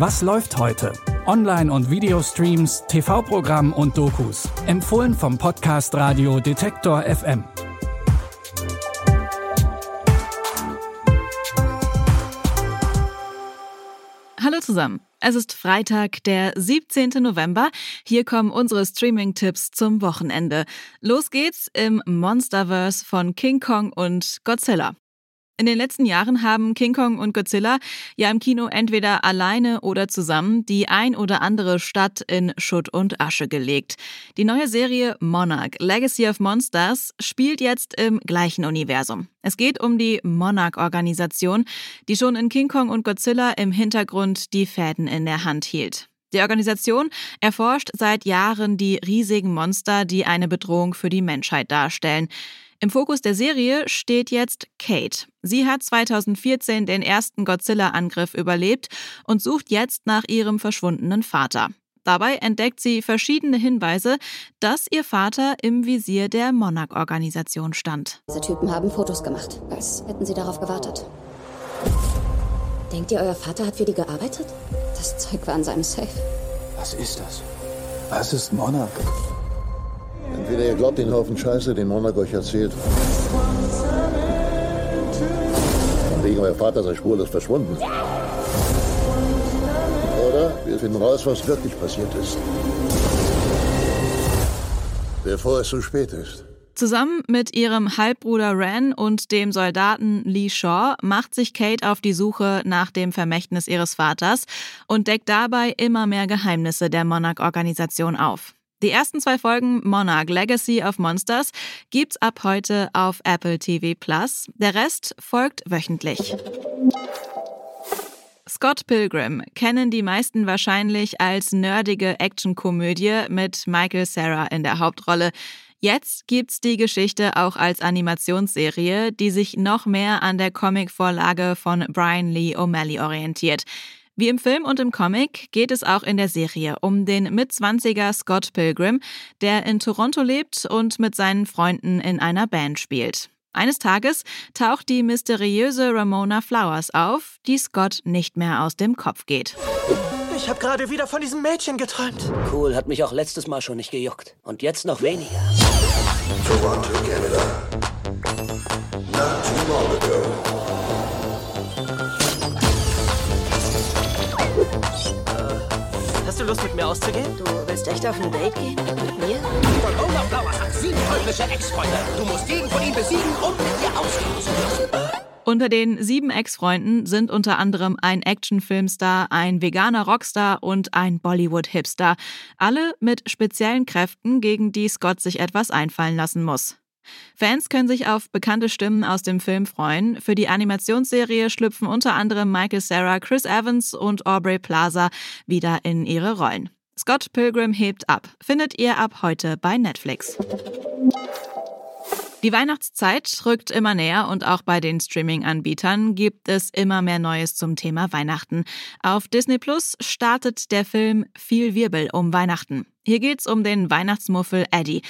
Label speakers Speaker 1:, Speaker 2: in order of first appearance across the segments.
Speaker 1: Was läuft heute? Online- und Videostreams, TV-Programm und Dokus. Empfohlen vom Podcast Radio Detektor FM.
Speaker 2: Hallo zusammen. Es ist Freitag, der 17. November. Hier kommen unsere Streaming-Tipps zum Wochenende. Los geht's im Monsterverse von King Kong und Godzilla. In den letzten Jahren haben King Kong und Godzilla ja im Kino entweder alleine oder zusammen die ein oder andere Stadt in Schutt und Asche gelegt. Die neue Serie Monarch Legacy of Monsters spielt jetzt im gleichen Universum. Es geht um die Monarch-Organisation, die schon in King Kong und Godzilla im Hintergrund die Fäden in der Hand hielt. Die Organisation erforscht seit Jahren die riesigen Monster, die eine Bedrohung für die Menschheit darstellen. Im Fokus der Serie steht jetzt Kate. Sie hat 2014 den ersten Godzilla-Angriff überlebt und sucht jetzt nach ihrem verschwundenen Vater. Dabei entdeckt sie verschiedene Hinweise, dass ihr Vater im Visier der Monarch-Organisation stand.
Speaker 3: Diese Typen haben Fotos gemacht, als hätten sie darauf gewartet. Denkt ihr, euer Vater hat für die gearbeitet? Das Zeug war in seinem Safe.
Speaker 4: Was ist das? Was ist Monarch?
Speaker 5: Entweder ihr glaubt den Haufen Scheiße, den Monarch euch erzählt. Von wegen euer Vater sei spurlos verschwunden. Oder wir finden raus, was wirklich passiert ist. Bevor es zu spät ist.
Speaker 2: Zusammen mit ihrem Halbbruder Ren und dem Soldaten Lee Shaw macht sich Kate auf die Suche nach dem Vermächtnis ihres Vaters und deckt dabei immer mehr Geheimnisse der Monarch-Organisation auf. Die ersten zwei Folgen Monarch Legacy of Monsters gibt's ab heute auf Apple TV Plus. Der Rest folgt wöchentlich. Scott Pilgrim kennen die meisten wahrscheinlich als nerdige Actionkomödie mit Michael Sarah in der Hauptrolle. Jetzt gibt's die Geschichte auch als Animationsserie, die sich noch mehr an der Comicvorlage von Brian Lee O'Malley orientiert. Wie im Film und im Comic geht es auch in der Serie um den Mitzwanziger Scott Pilgrim, der in Toronto lebt und mit seinen Freunden in einer Band spielt. Eines Tages taucht die mysteriöse Ramona Flowers auf, die Scott nicht mehr aus dem Kopf geht.
Speaker 6: Ich habe gerade wieder von diesem Mädchen geträumt.
Speaker 7: Cool, hat mich auch letztes Mal schon nicht gejuckt. Und jetzt noch weniger.
Speaker 8: Toronto, Canada. Not too long ago.
Speaker 6: Lust, mit mir auszugehen?
Speaker 3: Du willst echt auf ein Date gehen? Mit mir?
Speaker 9: Ramona Flowers hat sieben teuflische Ex-Freunde. Du musst jeden von ihnen besiegen, um mit ihr ausgehen zu dürfen.
Speaker 2: Unter den sieben Ex-Freunden sind unter anderem ein Actionfilmstar, ein veganer Rockstar und ein Bollywood-Hipster. Alle mit speziellen Kräften, gegen die Scott sich etwas einfallen lassen muss. Fans können sich auf bekannte Stimmen aus dem Film freuen. Für die Animationsserie schlüpfen unter anderem Michael Sarah, Chris Evans und Aubrey Plaza wieder in ihre Rollen. Scott Pilgrim hebt ab. Findet ihr ab heute bei Netflix. Die Weihnachtszeit rückt immer näher und auch bei den Streaming-Anbietern gibt es immer mehr Neues zum Thema Weihnachten. Auf Disney Plus startet der Film Viel Wirbel um Weihnachten. Hier geht's um den Weihnachtsmuffel Eddie.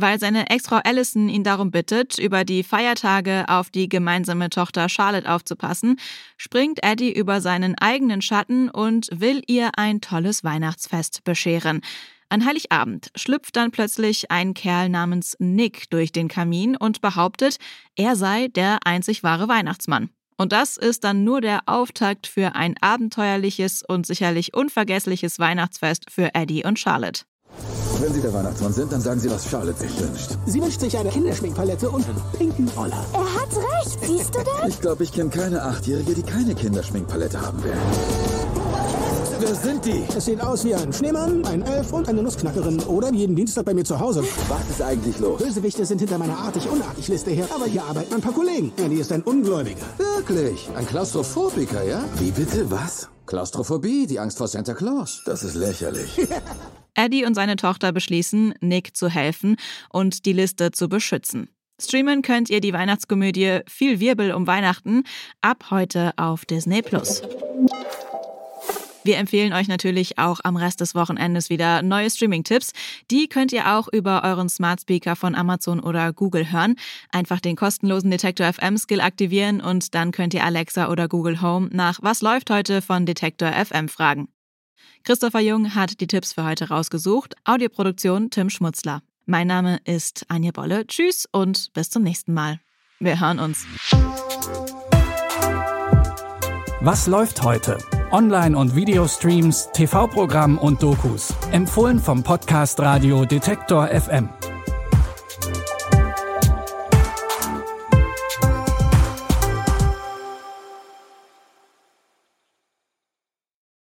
Speaker 2: Weil seine Ex-Frau Allison ihn darum bittet, über die Feiertage auf die gemeinsame Tochter Charlotte aufzupassen, springt Eddie über seinen eigenen Schatten und will ihr ein tolles Weihnachtsfest bescheren. An Heiligabend schlüpft dann plötzlich ein Kerl namens Nick durch den Kamin und behauptet, er sei der einzig wahre Weihnachtsmann. Und das ist dann nur der Auftakt für ein abenteuerliches und sicherlich unvergessliches Weihnachtsfest für Eddie und Charlotte.
Speaker 4: Wenn Sie der Weihnachtsmann sind, dann sagen Sie, was Charlotte sich wünscht.
Speaker 10: Sie wünscht sich eine Kinderschminkpalette und einen pinken Roller.
Speaker 11: Er hat recht, siehst du das?
Speaker 4: Ich glaube, ich kenne keine Achtjährige, die keine Kinderschminkpalette haben will. Wer sind die?
Speaker 10: Es sieht aus wie ein Schneemann, ein Elf und eine Nussknackerin. Oder jeden Dienstag bei mir zu Hause.
Speaker 4: Was ist eigentlich los?
Speaker 10: Bösewichte sind hinter meiner artig-unartig-Liste her. Aber hier arbeiten ein paar Kollegen. Andy ist ein Ungläubiger.
Speaker 4: Wirklich? Ein Klaustrophobiker, ja? Wie bitte? Was? Klaustrophobie, die Angst vor Santa Claus. Das ist lächerlich.
Speaker 2: Eddie und seine Tochter beschließen, Nick zu helfen und die Liste zu beschützen. Streamen könnt ihr die Weihnachtskomödie Viel Wirbel um Weihnachten ab heute auf Disney Plus. Wir empfehlen euch natürlich auch am Rest des Wochenendes wieder neue Streaming-Tipps. Die könnt ihr auch über euren Smart Speaker von Amazon oder Google hören. Einfach den kostenlosen Detektor FM Skill aktivieren und dann könnt ihr Alexa oder Google Home nach Was läuft heute von Detektor FM fragen. Christopher Jung hat die Tipps für heute rausgesucht. Audioproduktion Tim Schmutzler. Mein Name ist Anja Bolle. Tschüss und bis zum nächsten Mal. Wir hören uns.
Speaker 1: Was läuft heute? Online- und Videostreams, TV-Programm und Dokus. Empfohlen vom Podcast Radio Detektor FM.